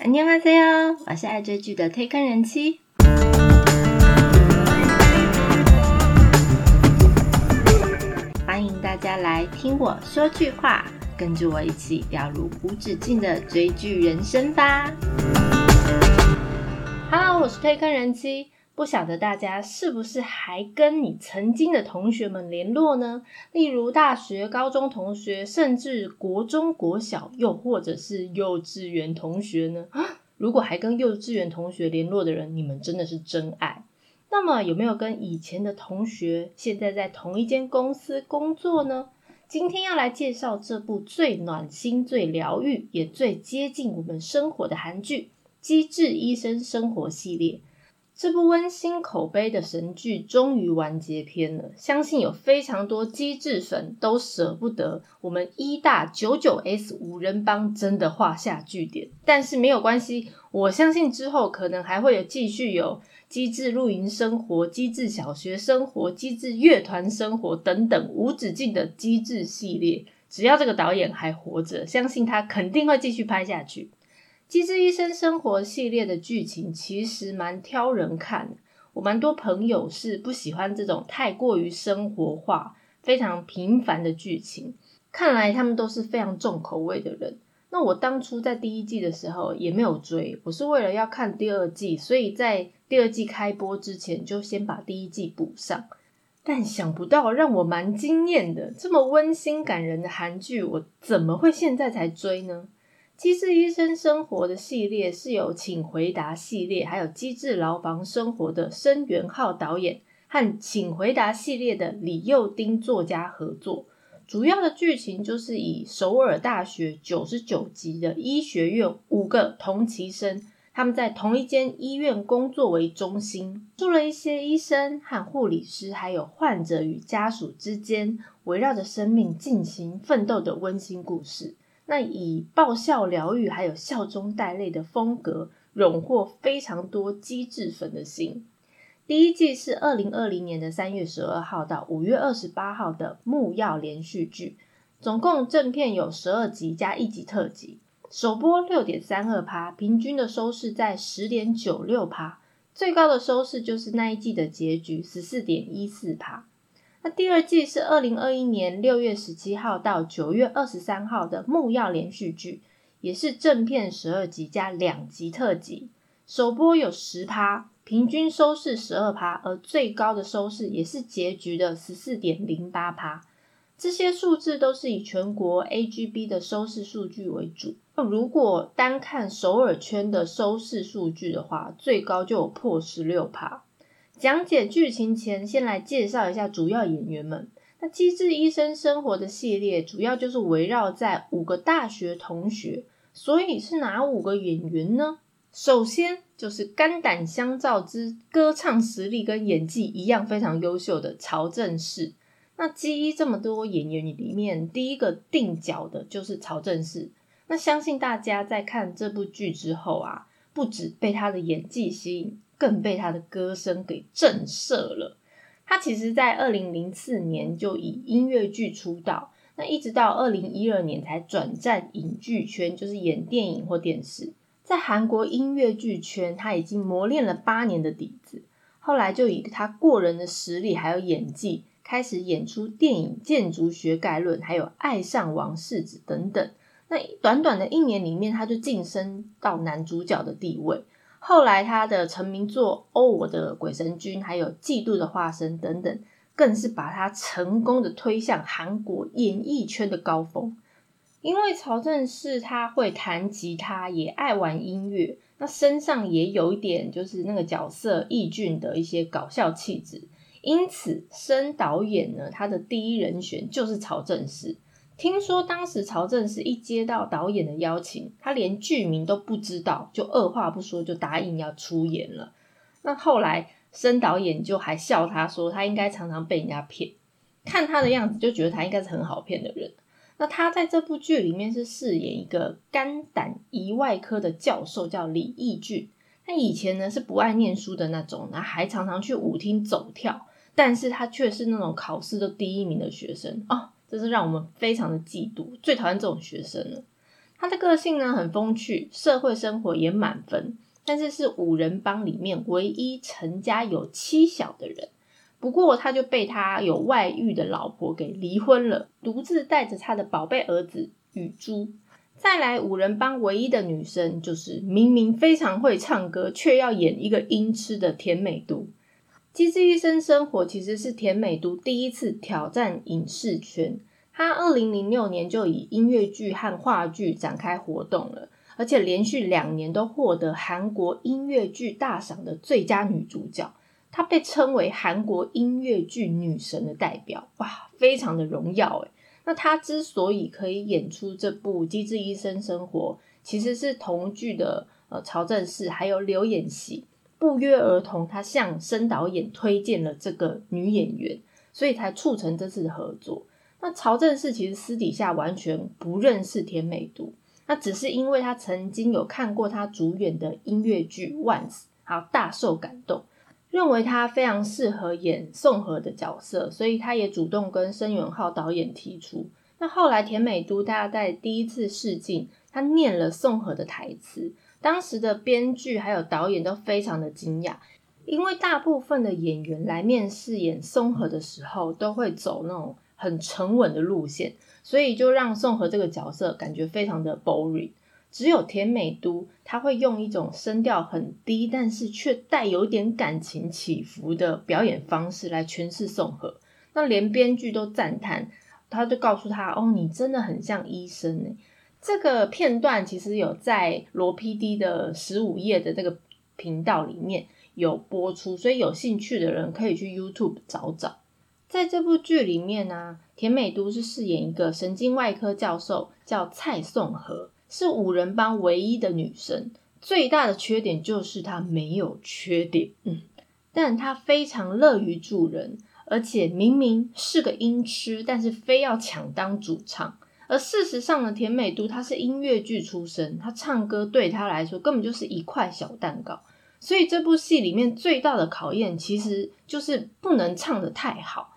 안녕하세요，我是爱追剧的推坑人妻。欢迎大家来听我说句话，跟着我一起掉入无止境的追剧人生吧。Hello，我是推坑人妻。 不晓得大家是不是还跟你曾经的同学们联络呢？例如大学、高中同学，甚至国中、国小，又或者是幼稚园同学呢？如果还跟幼稚园同学联络的人，你们真的是真爱。那么有没有跟以前的同学现在在同一间公司工作呢？今天要来介绍这部最暖心、最疗愈，也最接近我们生活的韩剧《机智医生生活》系列。这部温馨口碑的神剧终于完结篇了，相信有非常多机智粉都舍不得我们一大九九 S 五人帮真的画下句点。但是没有关系，我相信之后可能还会有继续有机智露营生活、机智小学生活、机智乐团生活等等无止境的机智系列。只要这个导演还活着，相信他肯定会继续拍下去。《机智医生生活》系列的剧情其实蛮挑人看，我蛮多朋友是不喜欢这种太过于生活化、非常平凡的剧情。看来他们都是非常重口味的人。那我当初在第一季的时候也没有追，我是为了要看第二季，所以在第二季开播之前就先把第一季补上。但想不到让我蛮惊艳的，这么温馨感人的韩剧，我怎么会现在才追呢？机智医生生活的系列是由请回答系列，还有机智牢房生活的申元浩导演和请回答系列的李幼丁作家合作。主要的剧情就是以首尔大学九十九级的医学院五个同期生，他们在同一间医院工作为中心，住了一些医生和护理师，还有患者与家属之间围绕着生命进行奋斗的温馨故事。那以爆笑疗愈还有笑中带泪的风格，荣获非常多机智粉的心。第一季是二零二零年的三月十二号到五月二十八号的木曜连续剧，总共正片有十二集加一集特辑，首播六点三二趴，平均的收视在十点九六趴，最高的收视就是那一季的结局十四点一四趴。那第二季是二零二一年六月十七号到九月二十三号的木曜连续剧，也是正片十二集加两集特辑，首播有十趴，平均收视十二趴，而最高的收视也是结局的十四点零八趴。这些数字都是以全国 AGB 的收视数据为主。那如果单看首尔圈的收视数据的话，最高就有破十六趴。讲解剧情前，先来介绍一下主要演员们。那《机智医生生活》的系列主要就是围绕在五个大学同学，所以是哪五个演员呢？首先就是肝胆相照之歌唱实力跟演技一样非常优秀的曹正奭。那基一这么多演员里面，第一个定角的就是曹正奭。那相信大家在看这部剧之后啊，不止被他的演技吸引。更被他的歌声给震慑了。他其实，在二零零四年就以音乐剧出道，那一直到二零一二年才转战影剧圈，就是演电影或电视。在韩国音乐剧圈，他已经磨练了八年的底子。后来就以他过人的实力还有演技，开始演出电影《建筑学概论》还有《爱上王世子》等等。那短短的一年里面，他就晋升到男主角的地位。后来，他的成名作《哦，我的鬼神君》还有《嫉妒的化身》等等，更是把他成功的推向韩国演艺圈的高峰。因为曹正奭他会弹吉他，也爱玩音乐，那身上也有一点就是那个角色易俊的一些搞笑气质，因此申导演呢，他的第一人选就是曹正奭。听说当时曹正奭一接到导演的邀请，他连剧名都不知道，就二话不说就答应要出演了。那后来申导演就还笑他说，他应该常常被人家骗，看他的样子就觉得他应该是很好骗的人。那他在这部剧里面是饰演一个肝胆胰外科的教授，叫李义俊。他以前呢是不爱念书的那种，那还常常去舞厅走跳，但是他却是那种考试都第一名的学生哦。真是让我们非常的嫉妒，最讨厌这种学生了。他的个性呢很风趣，社会生活也满分，但是是五人帮里面唯一成家有妻小的人。不过他就被他有外遇的老婆给离婚了，独自带着他的宝贝儿子雨珠。再来五人帮唯一的女生，就是明明非常会唱歌，却要演一个音痴的甜美都。机智医生生活其实是田美都第一次挑战影视圈。他二零零六年就以音乐剧和话剧展开活动了，而且连续两年都获得韩国音乐剧大赏的最佳女主角。她被称为韩国音乐剧女神的代表，哇，非常的荣耀诶那她之所以可以演出这部《机智医生生活》，其实是同剧的呃曹正奭还有刘演熙不约而同，他向申导演推荐了这个女演员，所以才促成这次的合作。那曹正奭其实私底下完全不认识田美都，那只是因为他曾经有看过他主演的音乐剧《Once》，好大受感动。认为他非常适合演宋和的角色，所以他也主动跟申元浩导演提出。那后来田美都大家在第一次试镜，他念了宋和的台词，当时的编剧还有导演都非常的惊讶，因为大部分的演员来面试演宋和的时候，都会走那种很沉稳的路线，所以就让宋和这个角色感觉非常的 boring。只有田美都，他会用一种声调很低，但是却带有点感情起伏的表演方式来诠释宋和。那连编剧都赞叹，他就告诉他：“哦，你真的很像医生呢。”这个片段其实有在罗 PD 的十五页的这个频道里面有播出，所以有兴趣的人可以去 YouTube 找找。在这部剧里面呢，田美都是饰演一个神经外科教授，叫蔡宋和。是五人帮唯一的女生，最大的缺点就是她没有缺点，嗯，但她非常乐于助人，而且明明是个音痴，但是非要抢当主唱。而事实上呢，田美都她是音乐剧出身，她唱歌对她来说根本就是一块小蛋糕。所以这部戏里面最大的考验，其实就是不能唱的太好。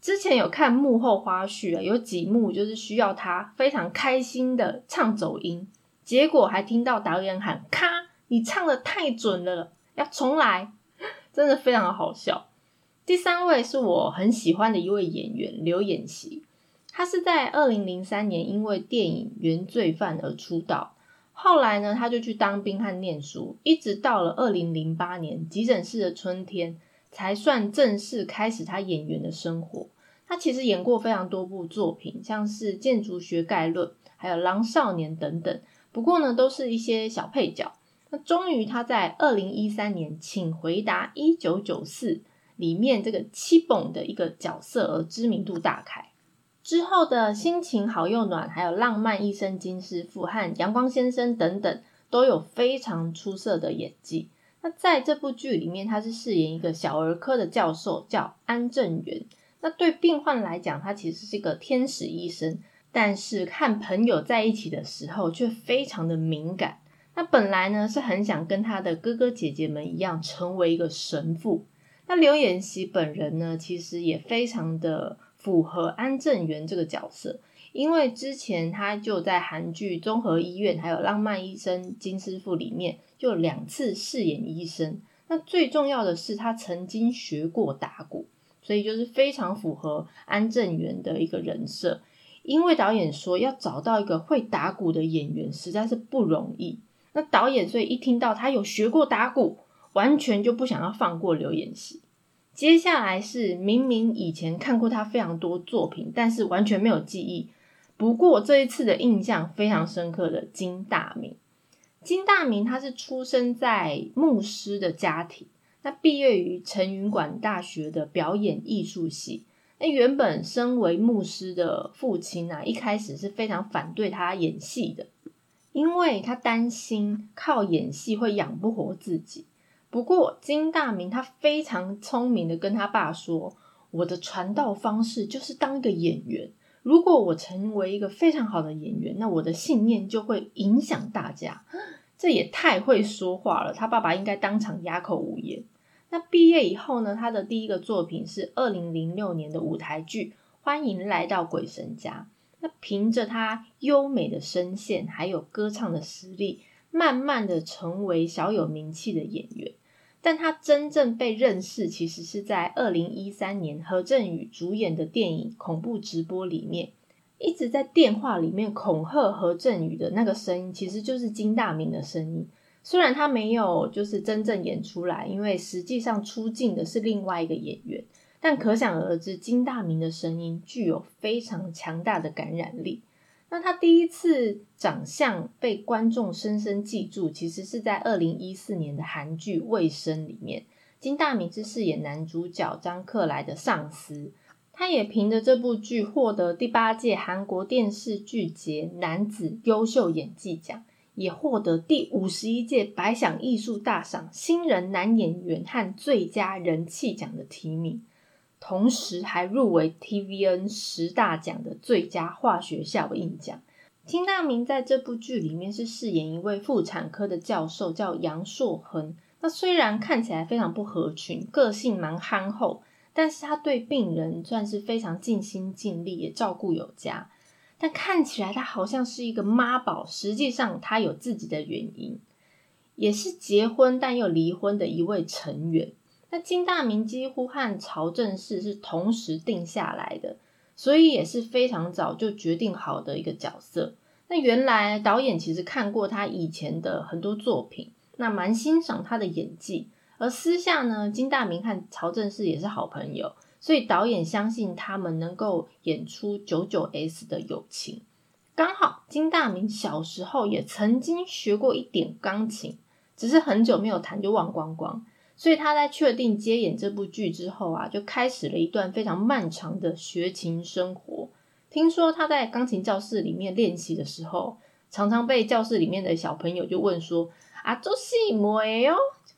之前有看幕后花絮啊，有几幕就是需要他非常开心的唱走音，结果还听到导演喊“咔，你唱的太准了，要重来”，真的非常好笑。第三位是我很喜欢的一位演员刘演熙，他是在二零零三年因为电影《原罪犯》而出道，后来呢他就去当兵和念书，一直到了二零零八年《急诊室的春天》才算正式开始他演员的生活。他其实演过非常多部作品，像是《建筑学概论》、还有《狼少年》等等。不过呢，都是一些小配角。那终于他在二零一三年《请回答一九九四》里面这个七蹦的一个角色而知名度大开。之后的心情好又暖，还有《浪漫医生金师傅》和《阳光先生》等等，都有非常出色的演技。那在这部剧里面，他是饰演一个小儿科的教授，叫安正元。那对病患来讲，他其实是一个天使医生，但是和朋友在一起的时候却非常的敏感。那本来呢是很想跟他的哥哥姐姐们一样成为一个神父。那刘演熙本人呢，其实也非常的符合安正元这个角色，因为之前他就在韩剧《综合医院》还有《浪漫医生金师傅》里面就两次饰演医生。那最重要的是，他曾经学过打鼓。所以就是非常符合安正元的一个人设，因为导演说要找到一个会打鼓的演员实在是不容易。那导演所以一听到他有学过打鼓，完全就不想要放过刘演熙。接下来是明明以前看过他非常多作品，但是完全没有记忆。不过这一次的印象非常深刻的金大明。金大明他是出生在牧师的家庭。他毕业于成云馆大学的表演艺术系。那原本身为牧师的父亲啊，一开始是非常反对他演戏的，因为他担心靠演戏会养不活自己。不过金大明他非常聪明的跟他爸说：“我的传道方式就是当一个演员。如果我成为一个非常好的演员，那我的信念就会影响大家。”这也太会说话了，他爸爸应该当场哑口无言。那毕业以后呢？他的第一个作品是二零零六年的舞台剧《欢迎来到鬼神家》。那凭着他优美的声线，还有歌唱的实力，慢慢的成为小有名气的演员。但他真正被认识，其实是在二零一三年何振宇主演的电影《恐怖直播》里面，一直在电话里面恐吓何振宇的那个声音，其实就是金大明的声音。虽然他没有就是真正演出来，因为实际上出镜的是另外一个演员，但可想而知，金大明的声音具有非常强大的感染力。那他第一次长相被观众深深记住，其实是在二零一四年的韩剧《卫生》里面，金大明是饰演男主角张克莱的上司。他也凭着这部剧获得第八届韩国电视剧节男子优秀演技奖，也获得第五十一届百想艺术大赏新人男演员和最佳人气奖的提名。同时还入围 TVN 十大奖的最佳化学效应奖。金大明在这部剧里面是饰演一位妇产科的教授，叫杨硕恒。那虽然看起来非常不合群，个性蛮憨厚，但是他对病人算是非常尽心尽力，也照顾有加。但看起来他好像是一个妈宝，实际上他有自己的原因，也是结婚但又离婚的一位成员。那金大明几乎和曹正奭是同时定下来的，所以也是非常早就决定好的一个角色。那原来导演其实看过他以前的很多作品，那蛮欣赏他的演技。而私下呢，金大明和曹正奭也是好朋友，所以导演相信他们能够演出九九 S 的友情。刚好金大明小时候也曾经学过一点钢琴，只是很久没有弹就忘光光。所以他在确定接演这部剧之后啊，就开始了一段非常漫长的学琴生活。听说他在钢琴教室里面练习的时候，常常被教室里面的小朋友就问说：“啊，做戏没哦，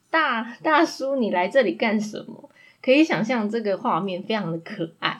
大大叔你来这里干什么？”可以想象这个画面非常的可爱。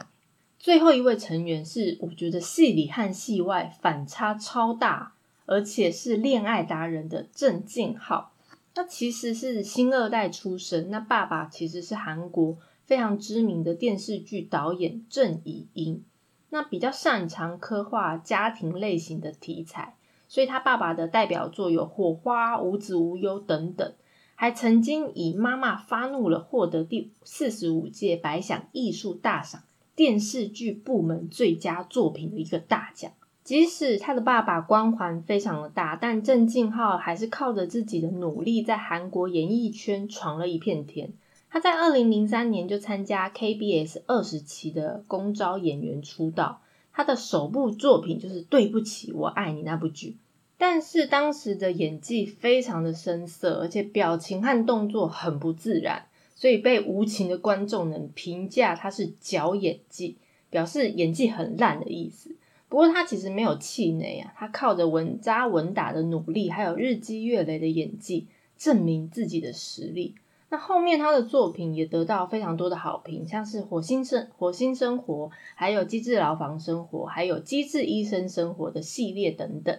最后一位成员是我觉得戏里和戏外反差超大，而且是恋爱达人的郑敬浩。他其实是新二代出身，那爸爸其实是韩国非常知名的电视剧导演郑怡英，那比较擅长刻画家庭类型的题材，所以他爸爸的代表作有《火花》《无子无忧》等等，还曾经以《妈妈发怒了》获得第四十五届百想艺术大赏电视剧部门最佳作品的一个大奖。即使他的爸爸光环非常的大，但郑敬浩还是靠着自己的努力，在韩国演艺圈闯了一片天。他在二零零三年就参加 KBS 二十期的公招演员出道，他的首部作品就是《对不起，我爱你》那部剧。但是当时的演技非常的生涩，而且表情和动作很不自然，所以被无情的观众们评价他是假演技，表示演技很烂的意思。不过他其实没有气馁啊，他靠着稳扎稳打的努力，还有日积月累的演技，证明自己的实力。那后面他的作品也得到非常多的好评，像是《火星生火星生活》，还有《机智牢房生活》，还有《机智医生生活》的系列等等。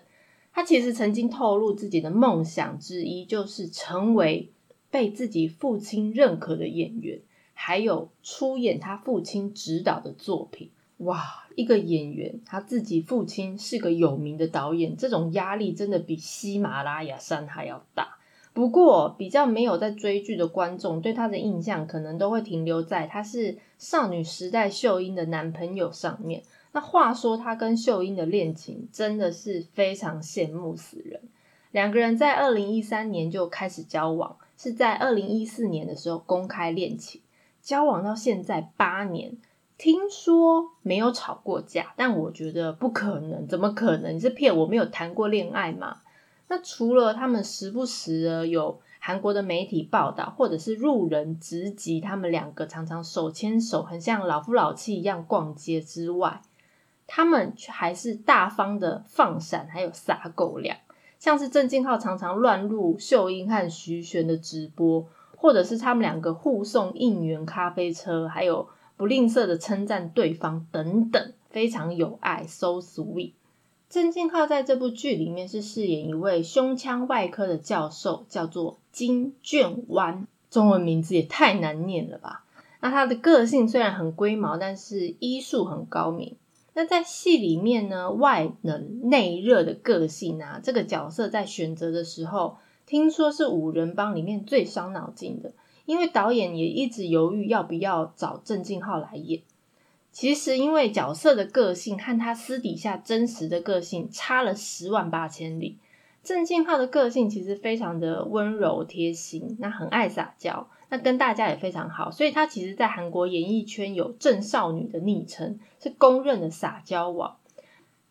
他其实曾经透露自己的梦想之一，就是成为被自己父亲认可的演员，还有出演他父亲指导的作品。哇，一个演员，他自己父亲是个有名的导演，这种压力真的比喜马拉雅山还要大。不过，比较没有在追剧的观众对他的印象，可能都会停留在他是少女时代秀英的男朋友上面。那话说，他跟秀英的恋情真的是非常羡慕死人。两个人在二零一三年就开始交往，是在二零一四年的时候公开恋情，交往到现在八年。听说没有吵过架，但我觉得不可能，怎么可能？你是骗我没有谈过恋爱吗？那除了他们时不时的有韩国的媒体报道，或者是路人直击他们两个常常手牵手，很像老夫老妻一样逛街之外，他们却还是大方的放闪，还有撒狗粮，像是郑敬浩常常乱入秀英和徐玄的直播，或者是他们两个互送应援咖啡车，还有。不吝啬的称赞对方，等等，非常有爱，so sweet。郑敬浩在这部剧里面是饰演一位胸腔外科的教授，叫做金卷湾，中文名字也太难念了吧？那他的个性虽然很龟毛，但是医术很高明。那在戏里面呢，外冷内热的个性啊，这个角色在选择的时候，听说是五人帮里面最伤脑筋的，因为导演也一直犹豫要不要找郑敬浩来演。其实因为角色的个性和他私底下真实的个性差了十万八千里。郑敬浩的个性其实非常的温柔贴心，那很爱撒娇。那跟大家也非常好，所以他其实，在韩国演艺圈有“郑少女”的昵称，是公认的撒娇王。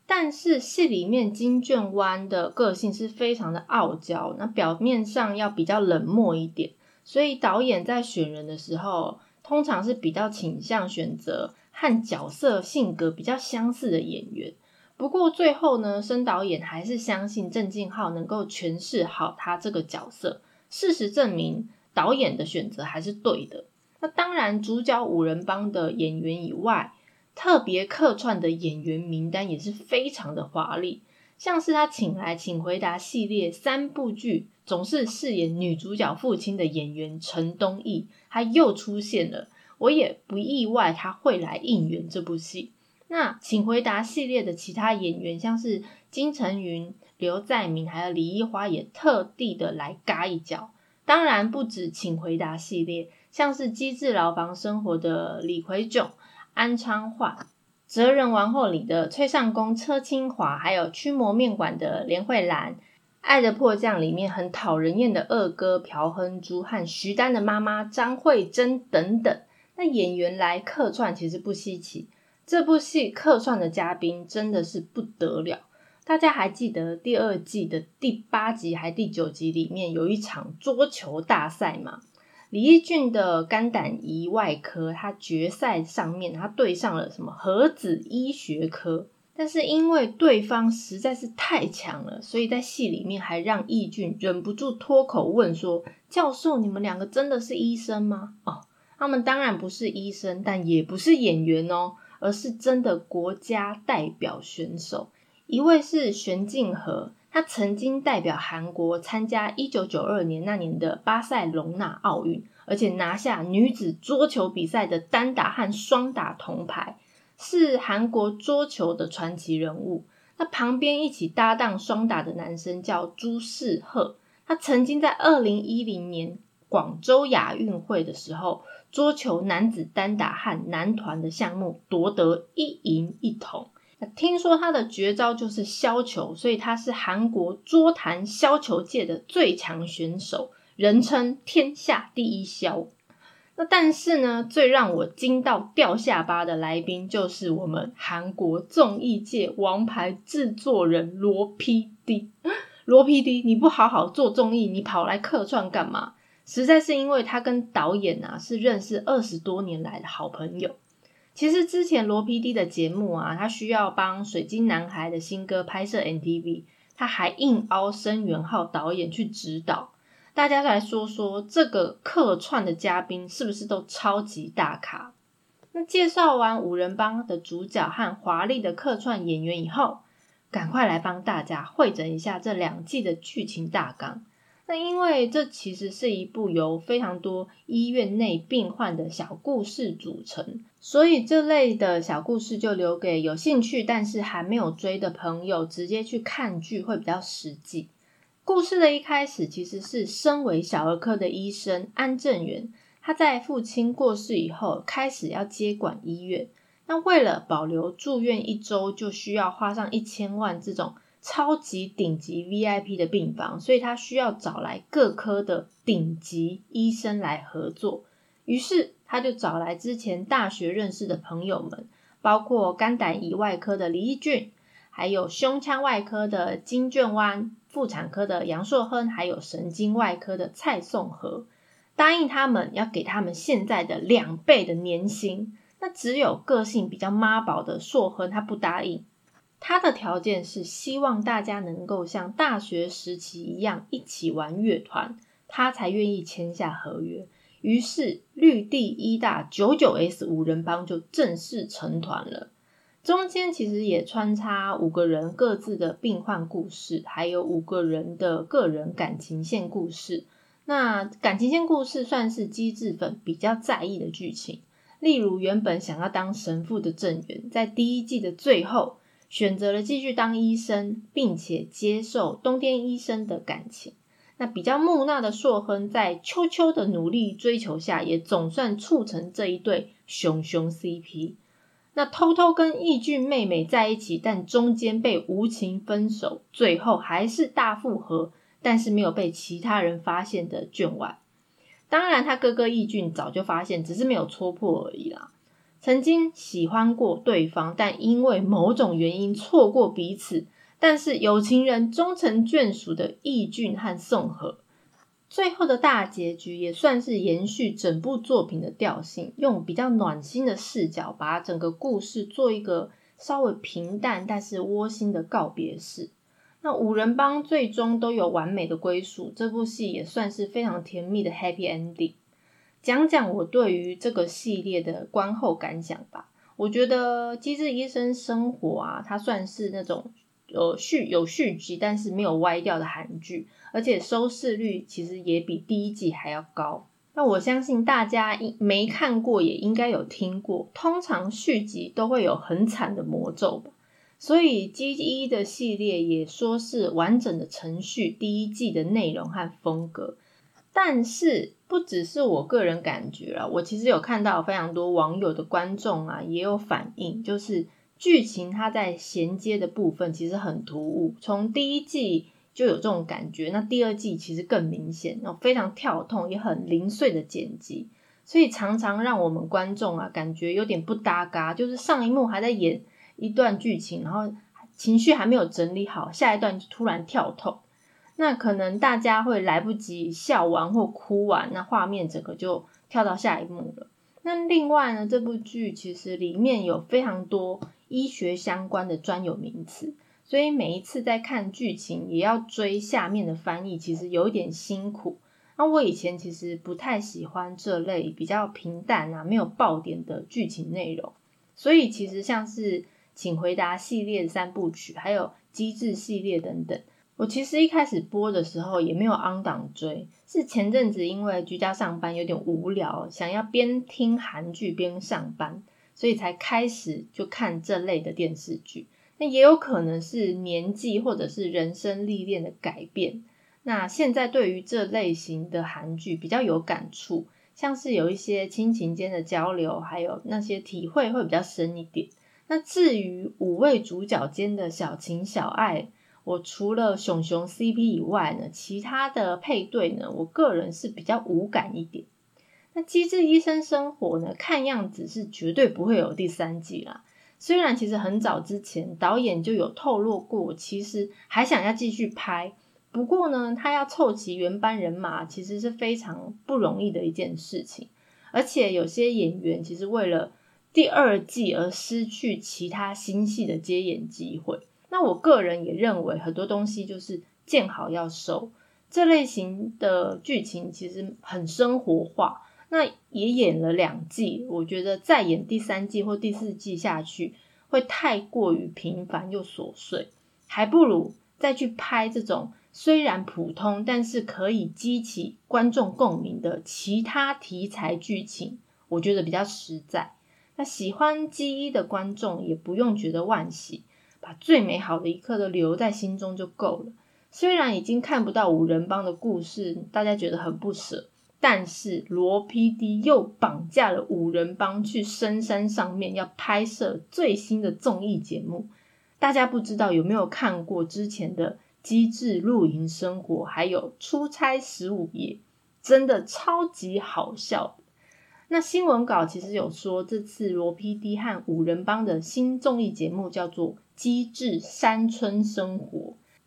但是戏里面金卷湾的个性是非常的傲娇，那表面上要比较冷漠一点，所以导演在选人的时候，通常是比较倾向选择和角色性格比较相似的演员。不过最后呢，申导演还是相信郑敬浩能够诠释好他这个角色。事实证明。导演的选择还是对的。那当然，主角五人帮的演员以外，特别客串的演员名单也是非常的华丽。像是他请来《请回答》系列三部剧总是饰演女主角父亲的演员陈东义，他又出现了。我也不意外他会来应援这部戏。那《请回答》系列的其他演员，像是金城云、刘在明，还有李一花，也特地的来嘎一脚。当然不止，请回答系列，像是机智牢房生活的李奎炯、安昌焕、哲人王后里的崔尚宫、车清华，还有驱魔面馆的连慧兰、爱的迫降里面很讨人厌的二哥朴亨珠和徐丹的妈妈张慧珍等等。那演员来客串其实不稀奇，这部戏客串的嘉宾真的是不得了。大家还记得第二季的第八集还第九集里面有一场桌球大赛吗？李义俊的肝胆胰外科，他决赛上面他对上了什么核子医学科，但是因为对方实在是太强了，所以在戏里面还让义俊忍不住脱口问说：“教授，你们两个真的是医生吗？”哦，他们当然不是医生，但也不是演员哦，而是真的国家代表选手。一位是玄静和，他曾经代表韩国参加一九九二年那年的巴塞隆纳奥运，而且拿下女子桌球比赛的单打和双打铜牌，是韩国桌球的传奇人物。那旁边一起搭档双打的男生叫朱世赫，他曾经在二零一零年广州亚运会的时候，桌球男子单打和男团的项目夺得一银一铜。听说他的绝招就是削球，所以他是韩国桌坛削球界的最强选手，人称天下第一削。那但是呢，最让我惊到掉下巴的来宾，就是我们韩国综艺界王牌制作人罗 PD。罗 PD，你不好好做综艺，你跑来客串干嘛？实在是因为他跟导演啊是认识二十多年来的好朋友。其实之前罗 PD 的节目啊，他需要帮水晶男孩的新歌拍摄 NTV，他还硬凹申元浩导演去指导。大家来说说这个客串的嘉宾是不是都超级大咖？那介绍完五人帮的主角和华丽的客串演员以后，赶快来帮大家汇整一下这两季的剧情大纲。那因为这其实是一部由非常多医院内病患的小故事组成，所以这类的小故事就留给有兴趣但是还没有追的朋友直接去看剧会比较实际。故事的一开始其实是身为小儿科的医生安正元，他在父亲过世以后开始要接管医院，那为了保留住院一周就需要花上一千万这种。超级顶级 VIP 的病房，所以他需要找来各科的顶级医生来合作。于是他就找来之前大学认识的朋友们，包括肝胆胰外科的李义俊，还有胸腔外科的金卷湾，妇产科的杨硕亨，还有神经外科的蔡颂和，答应他们要给他们现在的两倍的年薪。那只有个性比较妈宝的硕亨，他不答应。他的条件是希望大家能够像大学时期一样一起玩乐团，他才愿意签下合约。于是绿地一大九九 S 五人帮就正式成团了。中间其实也穿插五个人各自的病患故事，还有五个人的个人感情线故事。那感情线故事算是机智粉比较在意的剧情。例如原本想要当神父的郑源，在第一季的最后选择了继续当医生，并且接受冬天医生的感情。那比较木讷的硕亨，在秋秋的努力追求下，也总算促成这一对熊熊 CP。那偷偷跟义俊妹妹在一起，但中间被无情分手，最后还是大复合，但是没有被其他人发现的卷外。当然，他哥哥义俊早就发现，只是没有戳破而已啦。曾经喜欢过对方，但因为某种原因错过彼此。但是有情人终成眷属的义俊和宋和，最后的大结局也算是延续整部作品的调性，用比较暖心的视角，把整个故事做一个稍微平淡但是窝心的告别式。那五人帮最终都有完美的归属，这部戏也算是非常甜蜜的 happy ending。讲讲我对于这个系列的观后感想吧。我觉得《机智医生生活》啊，它算是那种。有续有续集，但是没有歪掉的韩剧，而且收视率其实也比第一季还要高。那我相信大家没看过也应该有听过，通常续集都会有很惨的魔咒吧。所以 G 一的系列也说是完整的程序，第一季的内容和风格。但是不只是我个人感觉了，我其实有看到非常多网友的观众啊也有反应，就是。剧情它在衔接的部分其实很突兀，从第一季就有这种感觉，那第二季其实更明显，然后非常跳痛，也很零碎的剪辑，所以常常让我们观众啊感觉有点不搭嘎，就是上一幕还在演一段剧情，然后情绪还没有整理好，下一段就突然跳痛，那可能大家会来不及笑完或哭完，那画面整个就跳到下一幕了。那另外呢，这部剧其实里面有非常多。医学相关的专有名词，所以每一次在看剧情也要追下面的翻译，其实有一点辛苦。那我以前其实不太喜欢这类比较平淡啊、没有爆点的剧情内容，所以其实像是《请回答》系列三部曲，还有《机智》系列等等，我其实一开始播的时候也没有 on 档追，是前阵子因为居家上班有点无聊，想要边听韩剧边上班。所以才开始就看这类的电视剧，那也有可能是年纪或者是人生历练的改变。那现在对于这类型的韩剧比较有感触，像是有一些亲情间的交流，还有那些体会会比较深一点。那至于五位主角间的小情小爱，我除了熊熊 CP 以外呢，其他的配对呢，我个人是比较无感一点。那《机智医生生活》呢？看样子是绝对不会有第三季啦。虽然其实很早之前导演就有透露过，其实还想要继续拍。不过呢，他要凑齐原班人马，其实是非常不容易的一件事情。而且有些演员其实为了第二季而失去其他新戏的接演机会。那我个人也认为，很多东西就是见好要收。这类型的剧情其实很生活化。那也演了两季，我觉得再演第三季或第四季下去会太过于平凡又琐碎，还不如再去拍这种虽然普通，但是可以激起观众共鸣的其他题材剧情，我觉得比较实在。那喜欢基一的观众也不用觉得惋惜，把最美好的一刻都留在心中就够了。虽然已经看不到五人帮的故事，大家觉得很不舍。但是罗 PD 又绑架了五人帮去深山上面要拍摄最新的综艺节目，大家不知道有没有看过之前的《机智露营生活》，还有《出差十五夜》，真的超级好笑。那新闻稿其实有说，这次罗 PD 和五人帮的新综艺节目叫做《机智山村生活》。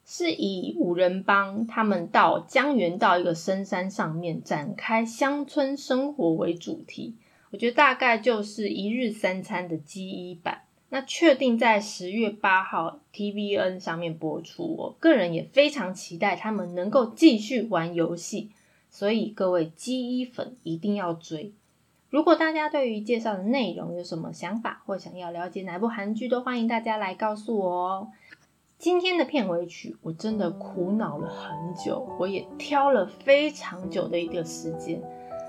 是以五人帮他们到江原道一个深山上面展开乡村生活为主题，我觉得大概就是一日三餐的基一版。那确定在十月八号 TVN 上面播出，我个人也非常期待他们能够继续玩游戏，所以各位基一粉一定要追。如果大家对于介绍的内容有什么想法，或想要了解哪部韩剧，都欢迎大家来告诉我哦。今天的片尾曲，我真的苦恼了很久，我也挑了非常久的一个时间。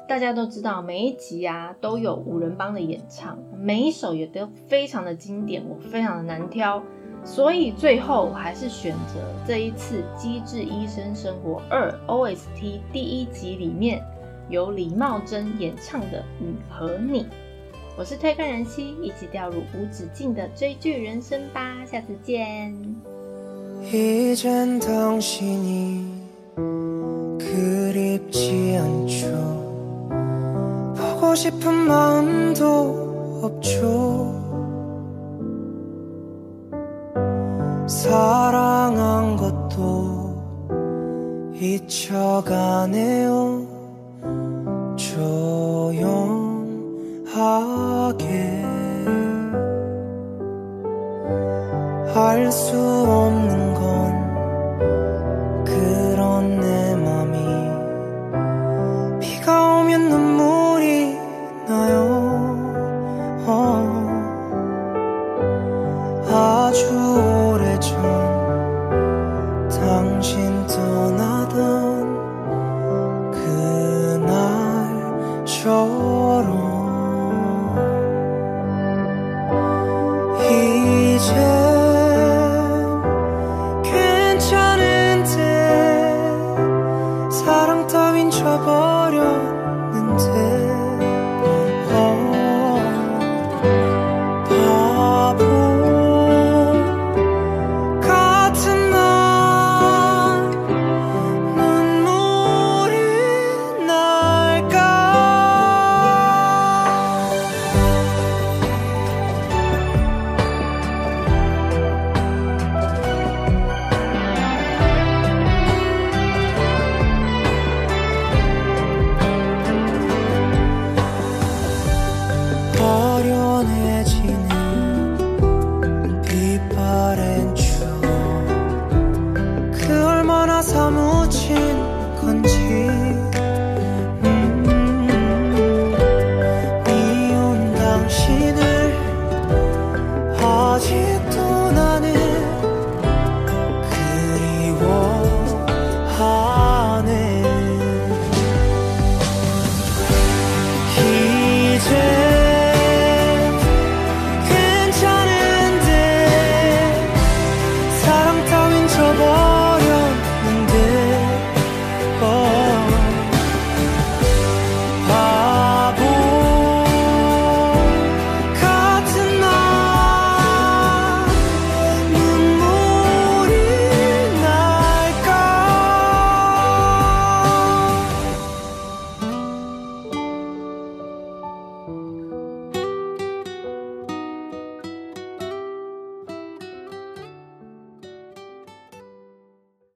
大家都知道，每一集啊都有五人帮的演唱，每一首也都非常的经典，我非常的难挑，所以最后还是选择这一次《机智医生生活二》OST 第一集里面由李茂贞演唱的《你和你》。我是推看人妻，一起掉入无止境的追剧人生吧，下次见。 이젠 당신이 그립지 않죠. 보고 싶은 마음도 없죠. 사랑한 것도 잊혀가네요